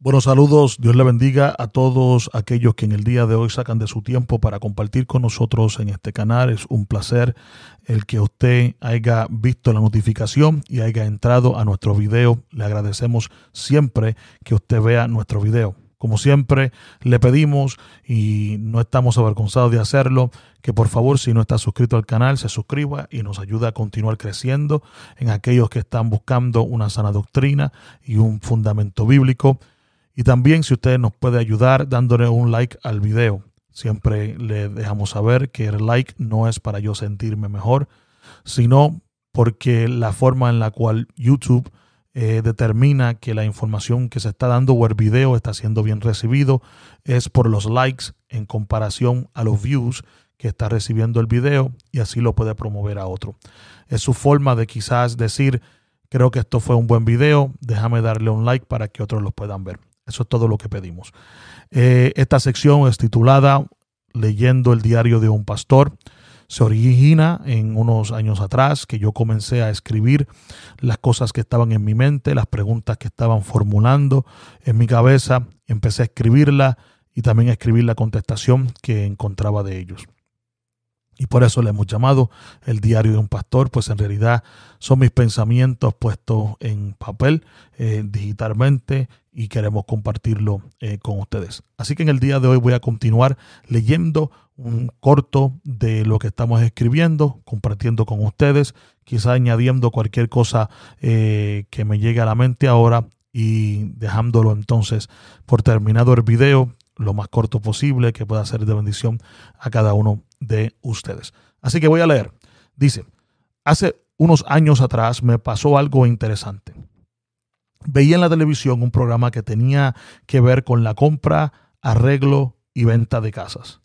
Buenos saludos, Dios le bendiga a todos aquellos que en el día de hoy sacan de su tiempo para compartir con nosotros en este canal. Es un placer el que usted haya visto la notificación y haya entrado a nuestro video. Le agradecemos siempre que usted vea nuestro video. Como siempre, le pedimos y no estamos avergonzados de hacerlo, que por favor, si no está suscrito al canal, se suscriba y nos ayude a continuar creciendo en aquellos que están buscando una sana doctrina y un fundamento bíblico. Y también si usted nos puede ayudar dándole un like al video. Siempre le dejamos saber que el like no es para yo sentirme mejor, sino porque la forma en la cual YouTube eh, determina que la información que se está dando o el video está siendo bien recibido es por los likes en comparación a los views que está recibiendo el video y así lo puede promover a otro. Es su forma de quizás decir, creo que esto fue un buen video, déjame darle un like para que otros lo puedan ver. Eso es todo lo que pedimos. Eh, esta sección es titulada Leyendo el diario de un pastor. Se origina en unos años atrás que yo comencé a escribir las cosas que estaban en mi mente, las preguntas que estaban formulando en mi cabeza. Empecé a escribirla y también a escribir la contestación que encontraba de ellos. Y por eso le hemos llamado el diario de un pastor, pues en realidad son mis pensamientos puestos en papel eh, digitalmente y queremos compartirlo eh, con ustedes. Así que en el día de hoy voy a continuar leyendo un corto de lo que estamos escribiendo, compartiendo con ustedes, quizá añadiendo cualquier cosa eh, que me llegue a la mente ahora y dejándolo entonces por terminado el video lo más corto posible, que pueda ser de bendición a cada uno de ustedes. Así que voy a leer. Dice, hace unos años atrás me pasó algo interesante. Veía en la televisión un programa que tenía que ver con la compra, arreglo y venta de casas.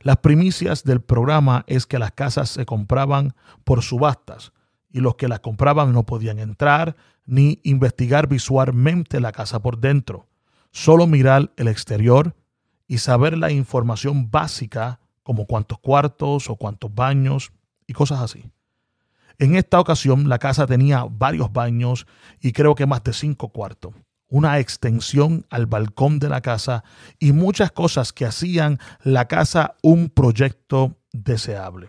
Las primicias del programa es que las casas se compraban por subastas y los que las compraban no podían entrar ni investigar visualmente la casa por dentro, solo mirar el exterior y saber la información básica como cuántos cuartos o cuántos baños y cosas así. En esta ocasión la casa tenía varios baños y creo que más de cinco cuartos, una extensión al balcón de la casa y muchas cosas que hacían la casa un proyecto deseable.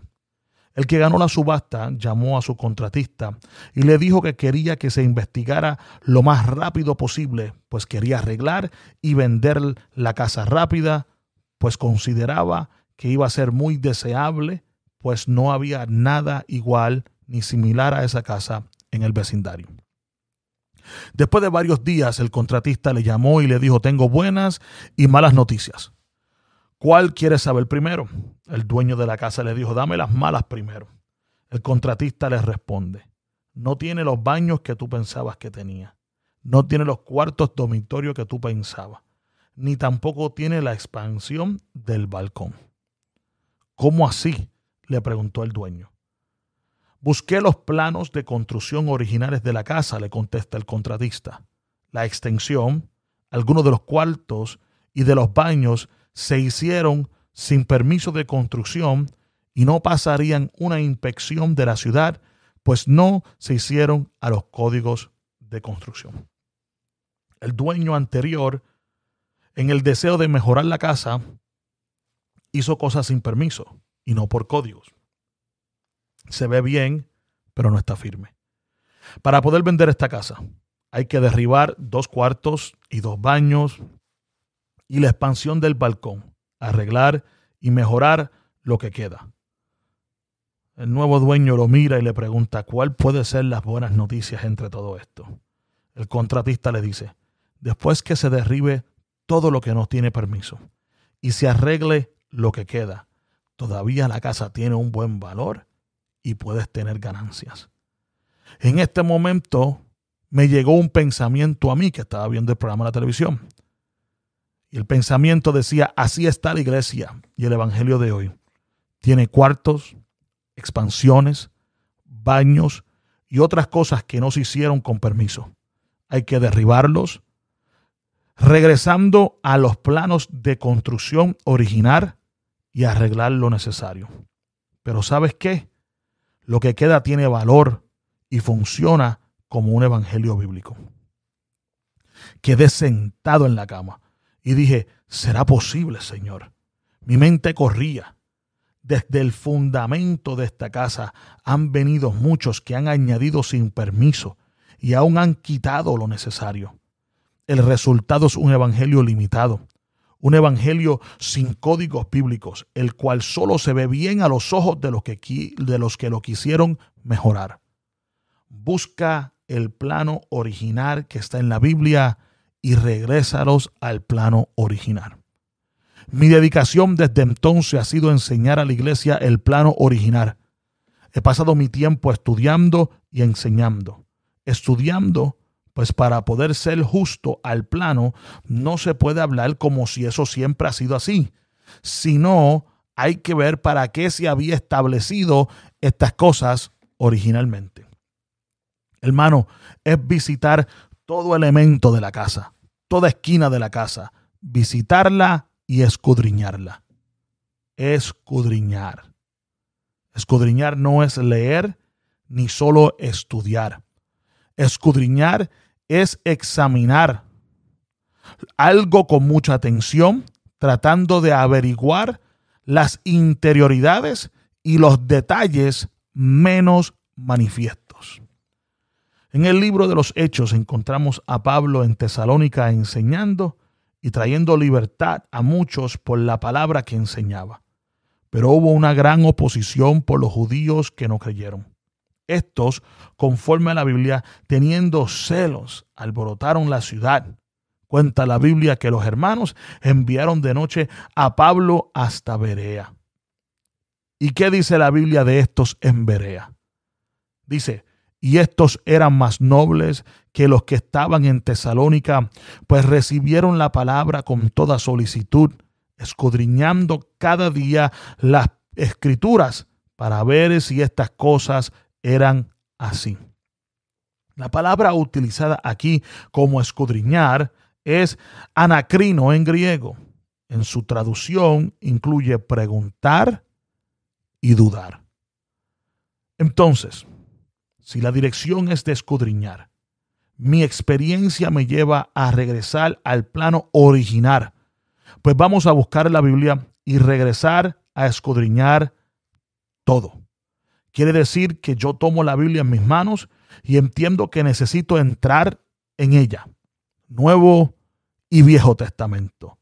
El que ganó la subasta llamó a su contratista y le dijo que quería que se investigara lo más rápido posible, pues quería arreglar y vender la casa rápida, pues consideraba que iba a ser muy deseable, pues no había nada igual ni similar a esa casa en el vecindario. Después de varios días, el contratista le llamó y le dijo, tengo buenas y malas noticias. ¿Cuál quieres saber primero? El dueño de la casa le dijo, dame las malas primero. El contratista le responde, no tiene los baños que tú pensabas que tenía, no tiene los cuartos dormitorios que tú pensabas, ni tampoco tiene la expansión del balcón. ¿Cómo así? le preguntó el dueño. Busqué los planos de construcción originales de la casa, le contesta el contratista. La extensión, algunos de los cuartos y de los baños se hicieron sin permiso de construcción y no pasarían una inspección de la ciudad, pues no se hicieron a los códigos de construcción. El dueño anterior, en el deseo de mejorar la casa, hizo cosas sin permiso y no por códigos. Se ve bien, pero no está firme. Para poder vender esta casa, hay que derribar dos cuartos y dos baños y la expansión del balcón, arreglar y mejorar lo que queda. El nuevo dueño lo mira y le pregunta cuál puede ser las buenas noticias entre todo esto. El contratista le dice, después que se derribe todo lo que no tiene permiso y se arregle lo que queda, todavía la casa tiene un buen valor y puedes tener ganancias. En este momento me llegó un pensamiento a mí que estaba viendo el programa de la televisión. Y el pensamiento decía, así está la iglesia y el Evangelio de hoy. Tiene cuartos, expansiones, baños y otras cosas que no se hicieron con permiso. Hay que derribarlos, regresando a los planos de construcción original y arreglar lo necesario. Pero ¿sabes qué? Lo que queda tiene valor y funciona como un evangelio bíblico. quedé sentado en la cama y dije, ¿será posible, Señor? Mi mente corría. Desde el fundamento de esta casa han venido muchos que han añadido sin permiso y aún han quitado lo necesario. El resultado es un evangelio limitado, un evangelio sin códigos bíblicos, el cual solo se ve bien a los ojos de los que, de los que lo quisieron mejorar. Busca el plano original que está en la Biblia y regrésalos al plano original. Mi dedicación desde entonces ha sido enseñar a la iglesia el plano original. He pasado mi tiempo estudiando y enseñando. Estudiando, pues para poder ser justo al plano, no se puede hablar como si eso siempre ha sido así, sino hay que ver para qué se había establecido estas cosas originalmente. Hermano, es visitar todo elemento de la casa, toda esquina de la casa, visitarla y escudriñarla. Escudriñar. Escudriñar no es leer ni solo estudiar. Escudriñar es examinar algo con mucha atención, tratando de averiguar las interioridades y los detalles menos manifiestos. En el libro de los Hechos encontramos a Pablo en Tesalónica enseñando y trayendo libertad a muchos por la palabra que enseñaba. Pero hubo una gran oposición por los judíos que no creyeron. Estos, conforme a la Biblia, teniendo celos, alborotaron la ciudad. Cuenta la Biblia que los hermanos enviaron de noche a Pablo hasta Berea. ¿Y qué dice la Biblia de estos en Berea? Dice, y estos eran más nobles que los que estaban en Tesalónica, pues recibieron la palabra con toda solicitud, escudriñando cada día las escrituras para ver si estas cosas eran así. La palabra utilizada aquí como escudriñar es anacrino en griego. En su traducción incluye preguntar y dudar. Entonces, si la dirección es de escudriñar, mi experiencia me lleva a regresar al plano original. Pues vamos a buscar la Biblia y regresar a escudriñar todo. Quiere decir que yo tomo la Biblia en mis manos y entiendo que necesito entrar en ella. Nuevo y Viejo Testamento.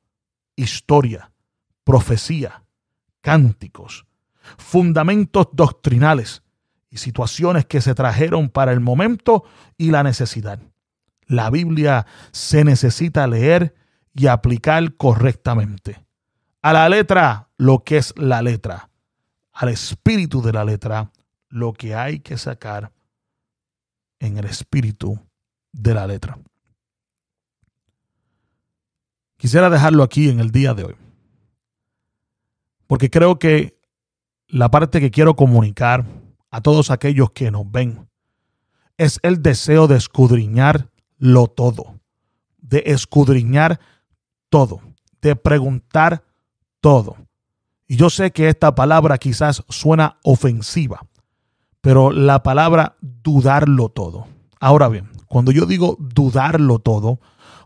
Historia, profecía, cánticos, fundamentos doctrinales, y situaciones que se trajeron para el momento y la necesidad. La Biblia se necesita leer y aplicar correctamente. A la letra, lo que es la letra. Al espíritu de la letra, lo que hay que sacar en el espíritu de la letra. Quisiera dejarlo aquí en el día de hoy. Porque creo que la parte que quiero comunicar a todos aquellos que nos ven. Es el deseo de escudriñar lo todo, de escudriñar todo, de preguntar todo. Y yo sé que esta palabra quizás suena ofensiva, pero la palabra dudarlo todo. Ahora bien, cuando yo digo dudarlo todo,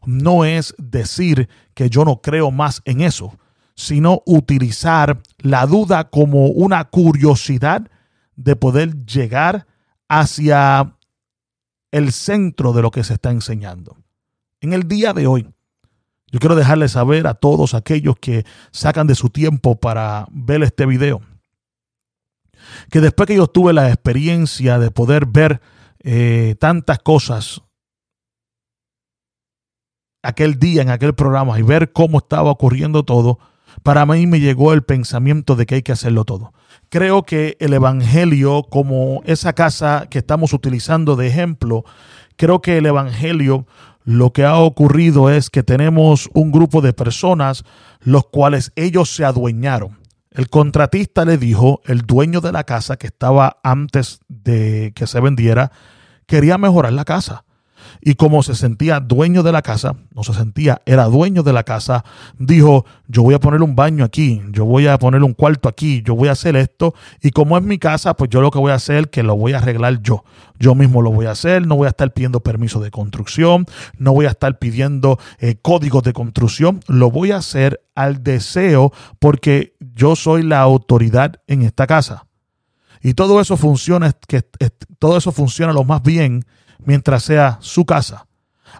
no es decir que yo no creo más en eso, sino utilizar la duda como una curiosidad de poder llegar hacia el centro de lo que se está enseñando. En el día de hoy, yo quiero dejarles saber a todos aquellos que sacan de su tiempo para ver este video, que después que yo tuve la experiencia de poder ver eh, tantas cosas aquel día en aquel programa y ver cómo estaba ocurriendo todo, para mí me llegó el pensamiento de que hay que hacerlo todo. Creo que el Evangelio, como esa casa que estamos utilizando de ejemplo, creo que el Evangelio lo que ha ocurrido es que tenemos un grupo de personas los cuales ellos se adueñaron. El contratista le dijo, el dueño de la casa que estaba antes de que se vendiera, quería mejorar la casa. Y como se sentía dueño de la casa, no se sentía, era dueño de la casa, dijo, yo voy a poner un baño aquí, yo voy a poner un cuarto aquí, yo voy a hacer esto y como es mi casa, pues yo lo que voy a hacer que lo voy a arreglar yo. Yo mismo lo voy a hacer, no voy a estar pidiendo permiso de construcción, no voy a estar pidiendo eh, códigos de construcción, lo voy a hacer al deseo porque yo soy la autoridad en esta casa. Y todo eso funciona, que, todo eso funciona lo más bien mientras sea su casa.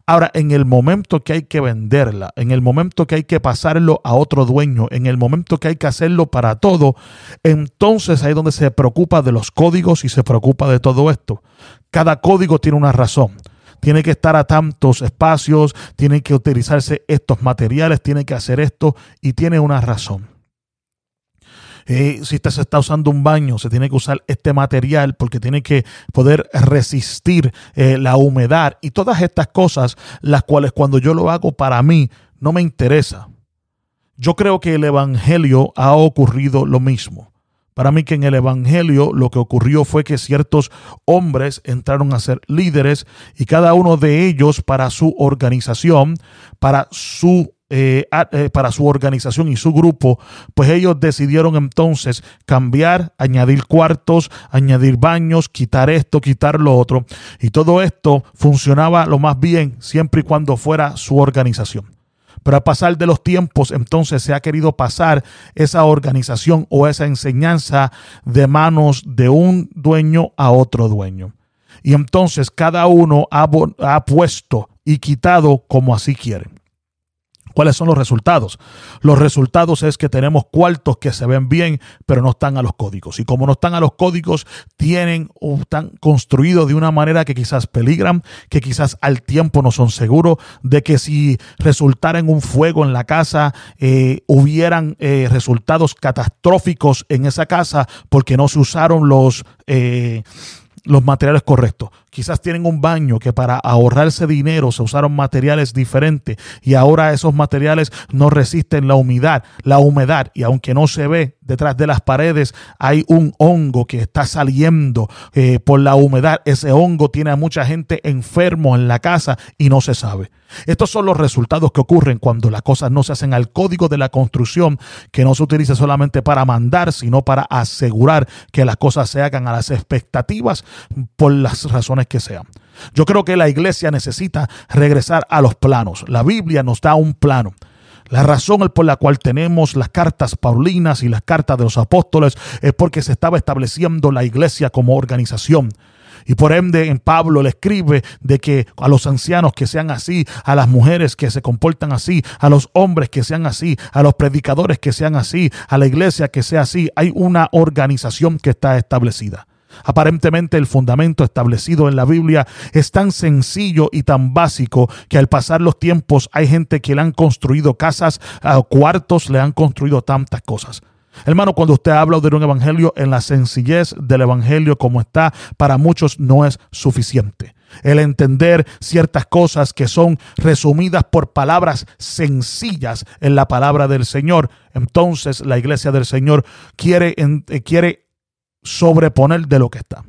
Ahora, en el momento que hay que venderla, en el momento que hay que pasarlo a otro dueño, en el momento que hay que hacerlo para todo, entonces ahí es donde se preocupa de los códigos y se preocupa de todo esto. Cada código tiene una razón. Tiene que estar a tantos espacios, tiene que utilizarse estos materiales, tiene que hacer esto y tiene una razón. Eh, si usted se está usando un baño, se tiene que usar este material porque tiene que poder resistir eh, la humedad y todas estas cosas, las cuales cuando yo lo hago para mí no me interesa. Yo creo que el Evangelio ha ocurrido lo mismo. Para mí que en el Evangelio lo que ocurrió fue que ciertos hombres entraron a ser líderes y cada uno de ellos para su organización, para su eh, eh, para su organización y su grupo, pues ellos decidieron entonces cambiar, añadir cuartos, añadir baños, quitar esto, quitar lo otro. Y todo esto funcionaba lo más bien siempre y cuando fuera su organización. Pero al pasar de los tiempos, entonces se ha querido pasar esa organización o esa enseñanza de manos de un dueño a otro dueño. Y entonces cada uno ha, ha puesto y quitado como así quieren. ¿Cuáles son los resultados? Los resultados es que tenemos cuartos que se ven bien, pero no están a los códigos. Y como no están a los códigos, tienen o están construidos de una manera que quizás peligran, que quizás al tiempo no son seguros, de que si resultara en un fuego en la casa, eh, hubieran eh, resultados catastróficos en esa casa porque no se usaron los... Eh, los materiales correctos. Quizás tienen un baño que para ahorrarse dinero se usaron materiales diferentes y ahora esos materiales no resisten la humedad, la humedad y aunque no se ve detrás de las paredes hay un hongo que está saliendo eh, por la humedad. Ese hongo tiene a mucha gente enfermo en la casa y no se sabe. Estos son los resultados que ocurren cuando las cosas no se hacen al código de la construcción, que no se utiliza solamente para mandar, sino para asegurar que las cosas se hagan a las expectativas por las que sean. Yo creo que la iglesia necesita regresar a los planos. La Biblia nos da un plano. La razón por la cual tenemos las cartas paulinas y las cartas de los apóstoles es porque se estaba estableciendo la iglesia como organización. Y por ende en Pablo le escribe de que a los ancianos que sean así, a las mujeres que se comportan así, a los hombres que sean así, a los predicadores que sean así, a la iglesia que sea así, hay una organización que está establecida. Aparentemente el fundamento establecido en la Biblia es tan sencillo y tan básico que al pasar los tiempos hay gente que le han construido casas, cuartos, le han construido tantas cosas. Hermano, cuando usted habla de un evangelio en la sencillez del evangelio como está, para muchos no es suficiente. El entender ciertas cosas que son resumidas por palabras sencillas en la palabra del Señor. Entonces la iglesia del Señor quiere, quiere sobreponer de lo que está.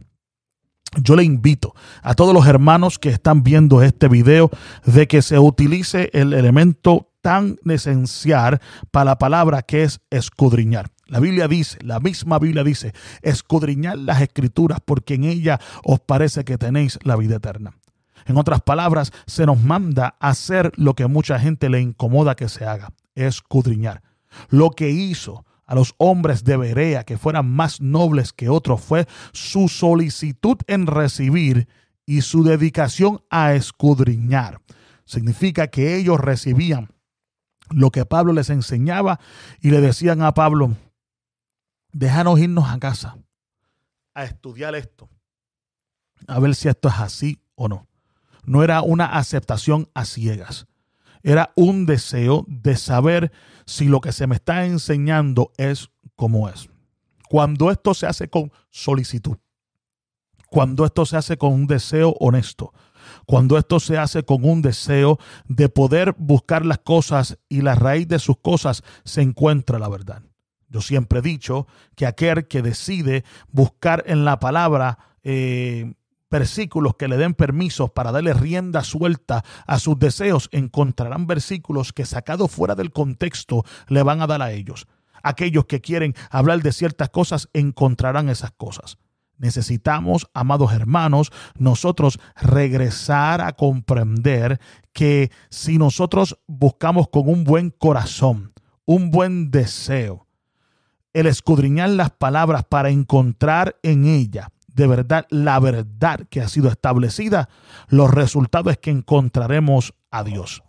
Yo le invito a todos los hermanos que están viendo este video de que se utilice el elemento tan esencial para la palabra que es escudriñar. La Biblia dice, la misma Biblia dice, escudriñar las escrituras porque en ella os parece que tenéis la vida eterna. En otras palabras, se nos manda hacer lo que mucha gente le incomoda que se haga, escudriñar. Lo que hizo a los hombres de Berea que fueran más nobles que otros fue su solicitud en recibir y su dedicación a escudriñar. Significa que ellos recibían lo que Pablo les enseñaba y le decían a Pablo, déjanos irnos a casa a estudiar esto, a ver si esto es así o no. No era una aceptación a ciegas, era un deseo de saber si lo que se me está enseñando es como es. Cuando esto se hace con solicitud, cuando esto se hace con un deseo honesto, cuando esto se hace con un deseo de poder buscar las cosas y la raíz de sus cosas se encuentra la verdad. Yo siempre he dicho que aquel que decide buscar en la palabra eh, versículos que le den permisos para darle rienda suelta a sus deseos, encontrarán versículos que sacados fuera del contexto le van a dar a ellos. Aquellos que quieren hablar de ciertas cosas encontrarán esas cosas. Necesitamos, amados hermanos, nosotros regresar a comprender que si nosotros buscamos con un buen corazón, un buen deseo, el escudriñar las palabras para encontrar en ella de verdad la verdad que ha sido establecida, los resultados es que encontraremos a Dios.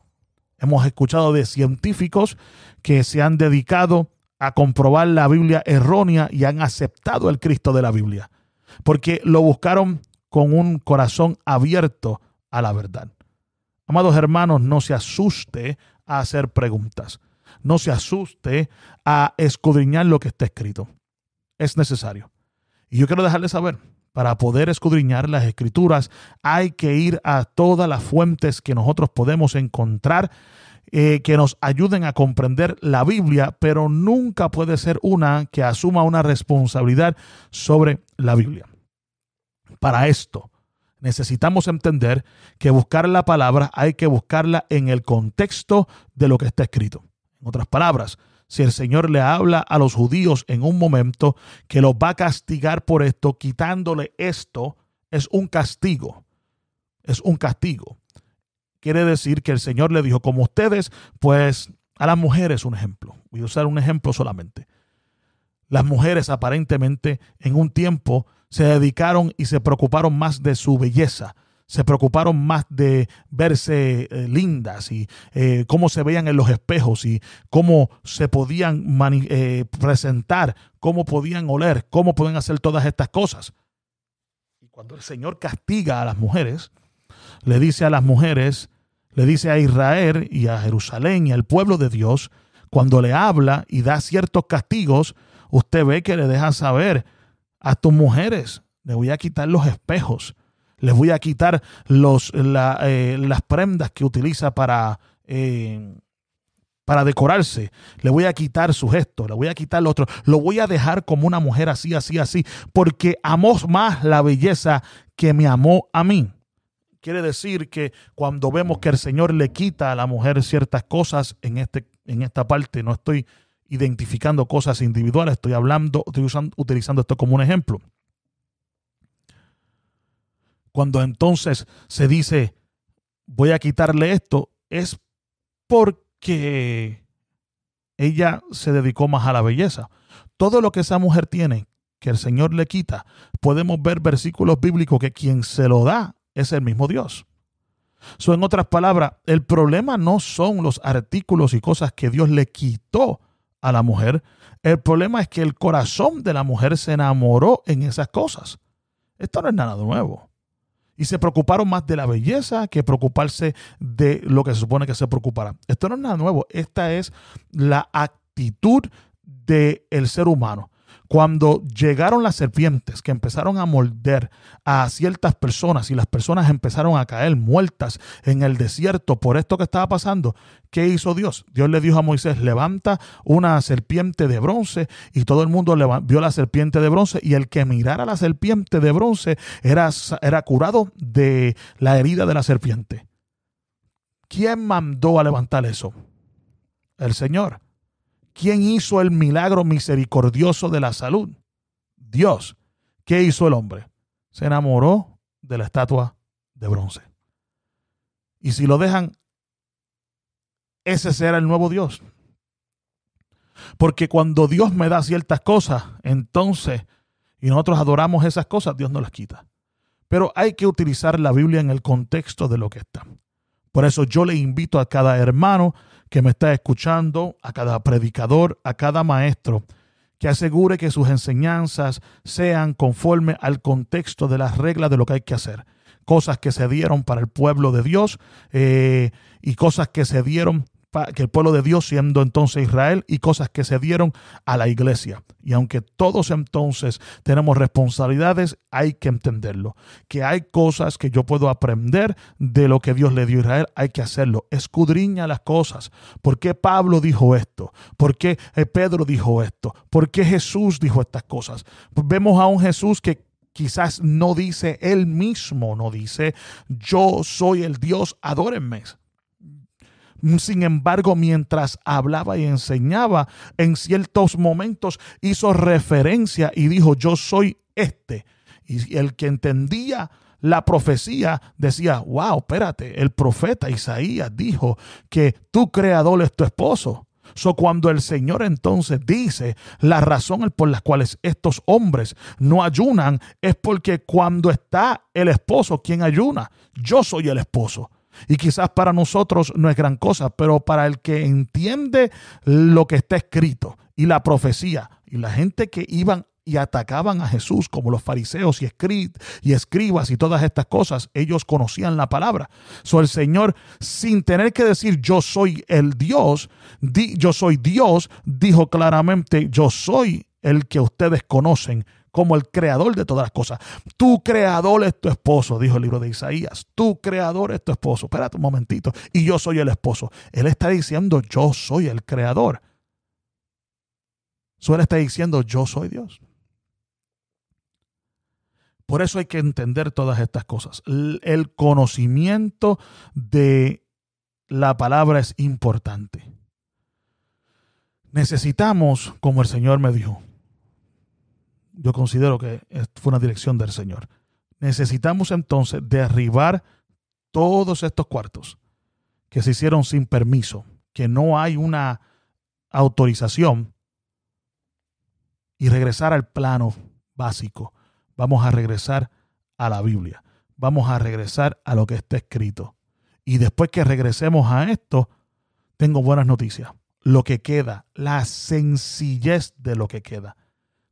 Hemos escuchado de científicos que se han dedicado a comprobar la Biblia errónea y han aceptado el Cristo de la Biblia, porque lo buscaron con un corazón abierto a la verdad. Amados hermanos, no se asuste a hacer preguntas, no se asuste a escudriñar lo que está escrito. Es necesario. Y yo quiero dejarle saber para poder escudriñar las escrituras, hay que ir a todas las fuentes que nosotros podemos encontrar eh, que nos ayuden a comprender la Biblia, pero nunca puede ser una que asuma una responsabilidad sobre la Biblia. Para esto, necesitamos entender que buscar la palabra hay que buscarla en el contexto de lo que está escrito. En otras palabras, si el Señor le habla a los judíos en un momento que los va a castigar por esto, quitándole esto, es un castigo. Es un castigo. Quiere decir que el Señor le dijo, como ustedes, pues a las mujeres un ejemplo. Voy a usar un ejemplo solamente. Las mujeres aparentemente en un tiempo se dedicaron y se preocuparon más de su belleza, se preocuparon más de verse eh, lindas y eh, cómo se veían en los espejos y cómo se podían eh, presentar, cómo podían oler, cómo pueden hacer todas estas cosas. Y cuando el Señor castiga a las mujeres, le dice a las mujeres, le dice a Israel y a Jerusalén y al pueblo de Dios, cuando le habla y da ciertos castigos, usted ve que le deja saber a tus mujeres, le voy a quitar los espejos, les voy a quitar los, eh, las prendas que utiliza para, eh, para decorarse. Le voy a quitar su gesto, le voy a quitar lo otro. Lo voy a dejar como una mujer así, así, así, porque amó más la belleza que me amó a mí. Quiere decir que cuando vemos que el Señor le quita a la mujer ciertas cosas en, este, en esta parte, no estoy identificando cosas individuales, estoy hablando, estoy utilizando esto como un ejemplo. Cuando entonces se dice, voy a quitarle esto, es porque ella se dedicó más a la belleza. Todo lo que esa mujer tiene, que el Señor le quita, podemos ver versículos bíblicos que quien se lo da es el mismo Dios. So, en otras palabras, el problema no son los artículos y cosas que Dios le quitó a la mujer. El problema es que el corazón de la mujer se enamoró en esas cosas. Esto no es nada nuevo y se preocuparon más de la belleza que preocuparse de lo que se supone que se preocupará. Esto no es nada nuevo, esta es la actitud del ser humano. Cuando llegaron las serpientes que empezaron a morder a ciertas personas y las personas empezaron a caer muertas en el desierto por esto que estaba pasando, ¿qué hizo Dios? Dios le dijo a Moisés, levanta una serpiente de bronce y todo el mundo vio la serpiente de bronce y el que mirara la serpiente de bronce era, era curado de la herida de la serpiente. ¿Quién mandó a levantar eso? El Señor. ¿Quién hizo el milagro misericordioso de la salud? Dios. ¿Qué hizo el hombre? Se enamoró de la estatua de bronce. Y si lo dejan, ese será el nuevo Dios. Porque cuando Dios me da ciertas cosas, entonces, y nosotros adoramos esas cosas, Dios nos las quita. Pero hay que utilizar la Biblia en el contexto de lo que está. Por eso yo le invito a cada hermano que me está escuchando, a cada predicador, a cada maestro, que asegure que sus enseñanzas sean conforme al contexto de las reglas de lo que hay que hacer. Cosas que se dieron para el pueblo de Dios eh, y cosas que se dieron que el pueblo de Dios siendo entonces Israel y cosas que se dieron a la iglesia. Y aunque todos entonces tenemos responsabilidades, hay que entenderlo. Que hay cosas que yo puedo aprender de lo que Dios le dio a Israel, hay que hacerlo. Escudriña las cosas. ¿Por qué Pablo dijo esto? ¿Por qué eh, Pedro dijo esto? ¿Por qué Jesús dijo estas cosas? Vemos a un Jesús que quizás no dice él mismo, no dice, yo soy el Dios, adórenme. Sin embargo, mientras hablaba y enseñaba, en ciertos momentos hizo referencia y dijo, yo soy este. Y el que entendía la profecía decía, wow, espérate, el profeta Isaías dijo que tu creador es tu esposo. So, cuando el Señor entonces dice la razón por las cuales estos hombres no ayunan es porque cuando está el esposo, quien ayuna? Yo soy el esposo. Y quizás para nosotros no es gran cosa, pero para el que entiende lo que está escrito y la profecía y la gente que iban y atacaban a Jesús como los fariseos y, y escribas y todas estas cosas, ellos conocían la palabra. So el Señor, sin tener que decir yo soy el Dios, yo soy Dios, dijo claramente yo soy el que ustedes conocen como el creador de todas las cosas. Tu creador es tu esposo, dijo el libro de Isaías. Tu creador es tu esposo. Espérate un momentito. Y yo soy el esposo. Él está diciendo yo soy el creador. So él está diciendo yo soy Dios. Por eso hay que entender todas estas cosas. El conocimiento de la palabra es importante. Necesitamos, como el Señor me dijo, yo considero que fue una dirección del Señor. Necesitamos entonces derribar todos estos cuartos que se hicieron sin permiso, que no hay una autorización y regresar al plano básico vamos a regresar a la Biblia. Vamos a regresar a lo que está escrito. Y después que regresemos a esto, tengo buenas noticias. Lo que queda, la sencillez de lo que queda.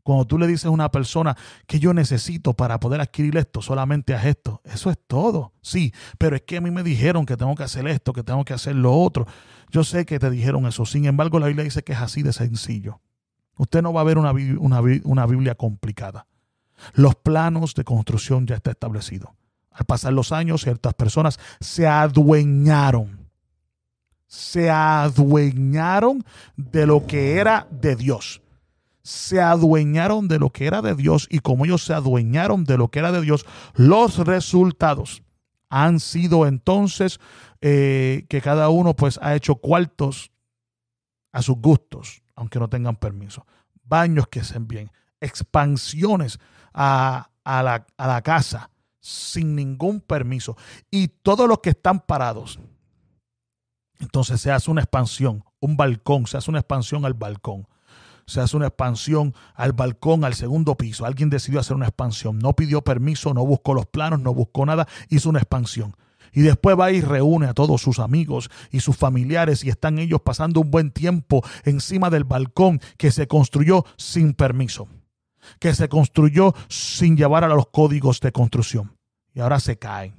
Cuando tú le dices a una persona que yo necesito para poder adquirir esto, solamente haz esto. Eso es todo. Sí, pero es que a mí me dijeron que tengo que hacer esto, que tengo que hacer lo otro. Yo sé que te dijeron eso. Sin embargo, la Biblia dice que es así de sencillo. Usted no va a ver una, una, una Biblia complicada. Los planos de construcción ya está establecido. Al pasar los años, ciertas personas se adueñaron, se adueñaron de lo que era de Dios. Se adueñaron de lo que era de Dios y como ellos se adueñaron de lo que era de Dios, los resultados han sido entonces eh, que cada uno pues ha hecho cuartos a sus gustos, aunque no tengan permiso. Baños que se bien, expansiones a, la, a la casa sin ningún permiso. Y todos los que están parados, entonces se hace una expansión, un balcón, se hace una expansión al balcón. Se hace una expansión al balcón, al segundo piso. Alguien decidió hacer una expansión. No pidió permiso, no buscó los planos, no buscó nada, hizo una expansión. Y después va y reúne a todos sus amigos y sus familiares y están ellos pasando un buen tiempo encima del balcón que se construyó sin permiso que se construyó sin llevar a los códigos de construcción. Y ahora se cae.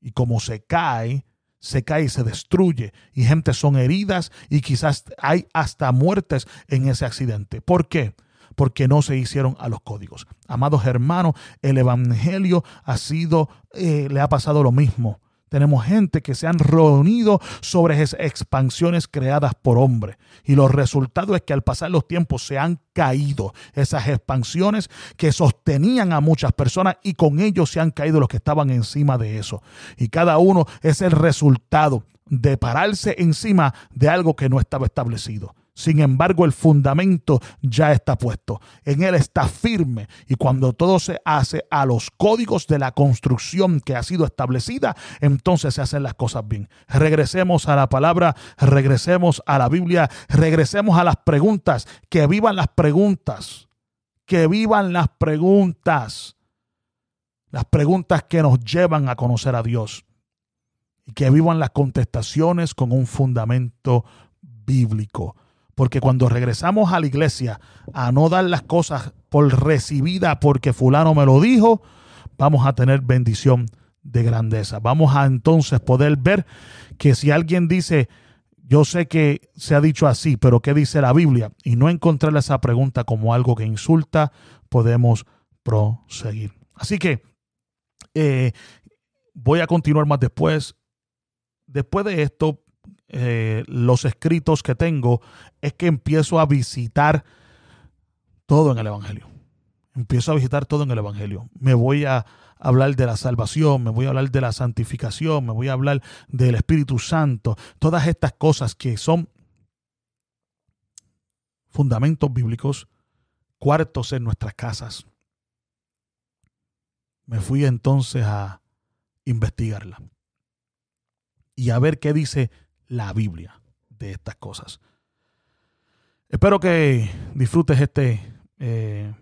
Y como se cae, se cae y se destruye. Y gente son heridas y quizás hay hasta muertes en ese accidente. ¿Por qué? Porque no se hicieron a los códigos. Amados hermanos, el Evangelio ha sido, eh, le ha pasado lo mismo. Tenemos gente que se han reunido sobre expansiones creadas por hombre. Y los resultados es que al pasar los tiempos se han caído esas expansiones que sostenían a muchas personas y con ellos se han caído los que estaban encima de eso. Y cada uno es el resultado de pararse encima de algo que no estaba establecido. Sin embargo, el fundamento ya está puesto. En él está firme. Y cuando todo se hace a los códigos de la construcción que ha sido establecida, entonces se hacen las cosas bien. Regresemos a la palabra, regresemos a la Biblia, regresemos a las preguntas. Que vivan las preguntas. Que vivan las preguntas. Las preguntas que nos llevan a conocer a Dios. Y que vivan las contestaciones con un fundamento bíblico. Porque cuando regresamos a la iglesia a no dar las cosas por recibida porque fulano me lo dijo, vamos a tener bendición de grandeza. Vamos a entonces poder ver que si alguien dice, yo sé que se ha dicho así, pero ¿qué dice la Biblia? Y no encontrar esa pregunta como algo que insulta, podemos proseguir. Así que eh, voy a continuar más después. Después de esto, eh, los escritos que tengo es que empiezo a visitar todo en el Evangelio. Empiezo a visitar todo en el Evangelio. Me voy a hablar de la salvación, me voy a hablar de la santificación, me voy a hablar del Espíritu Santo, todas estas cosas que son fundamentos bíblicos, cuartos en nuestras casas. Me fui entonces a investigarla y a ver qué dice la Biblia de estas cosas. Espero que disfrutes este, eh,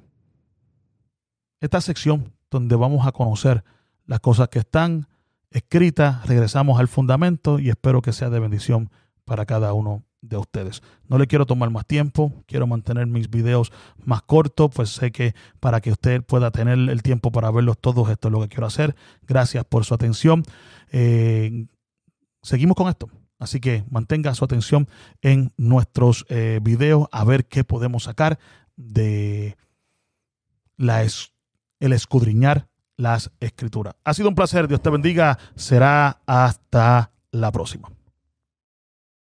esta sección donde vamos a conocer las cosas que están escritas, regresamos al fundamento y espero que sea de bendición para cada uno de ustedes. No le quiero tomar más tiempo, quiero mantener mis videos más cortos, pues sé que para que usted pueda tener el tiempo para verlos todos, esto es lo que quiero hacer. Gracias por su atención. Eh, seguimos con esto. Así que mantenga su atención en nuestros eh, videos a ver qué podemos sacar de la, el escudriñar las escrituras. Ha sido un placer, Dios te bendiga, será hasta la próxima.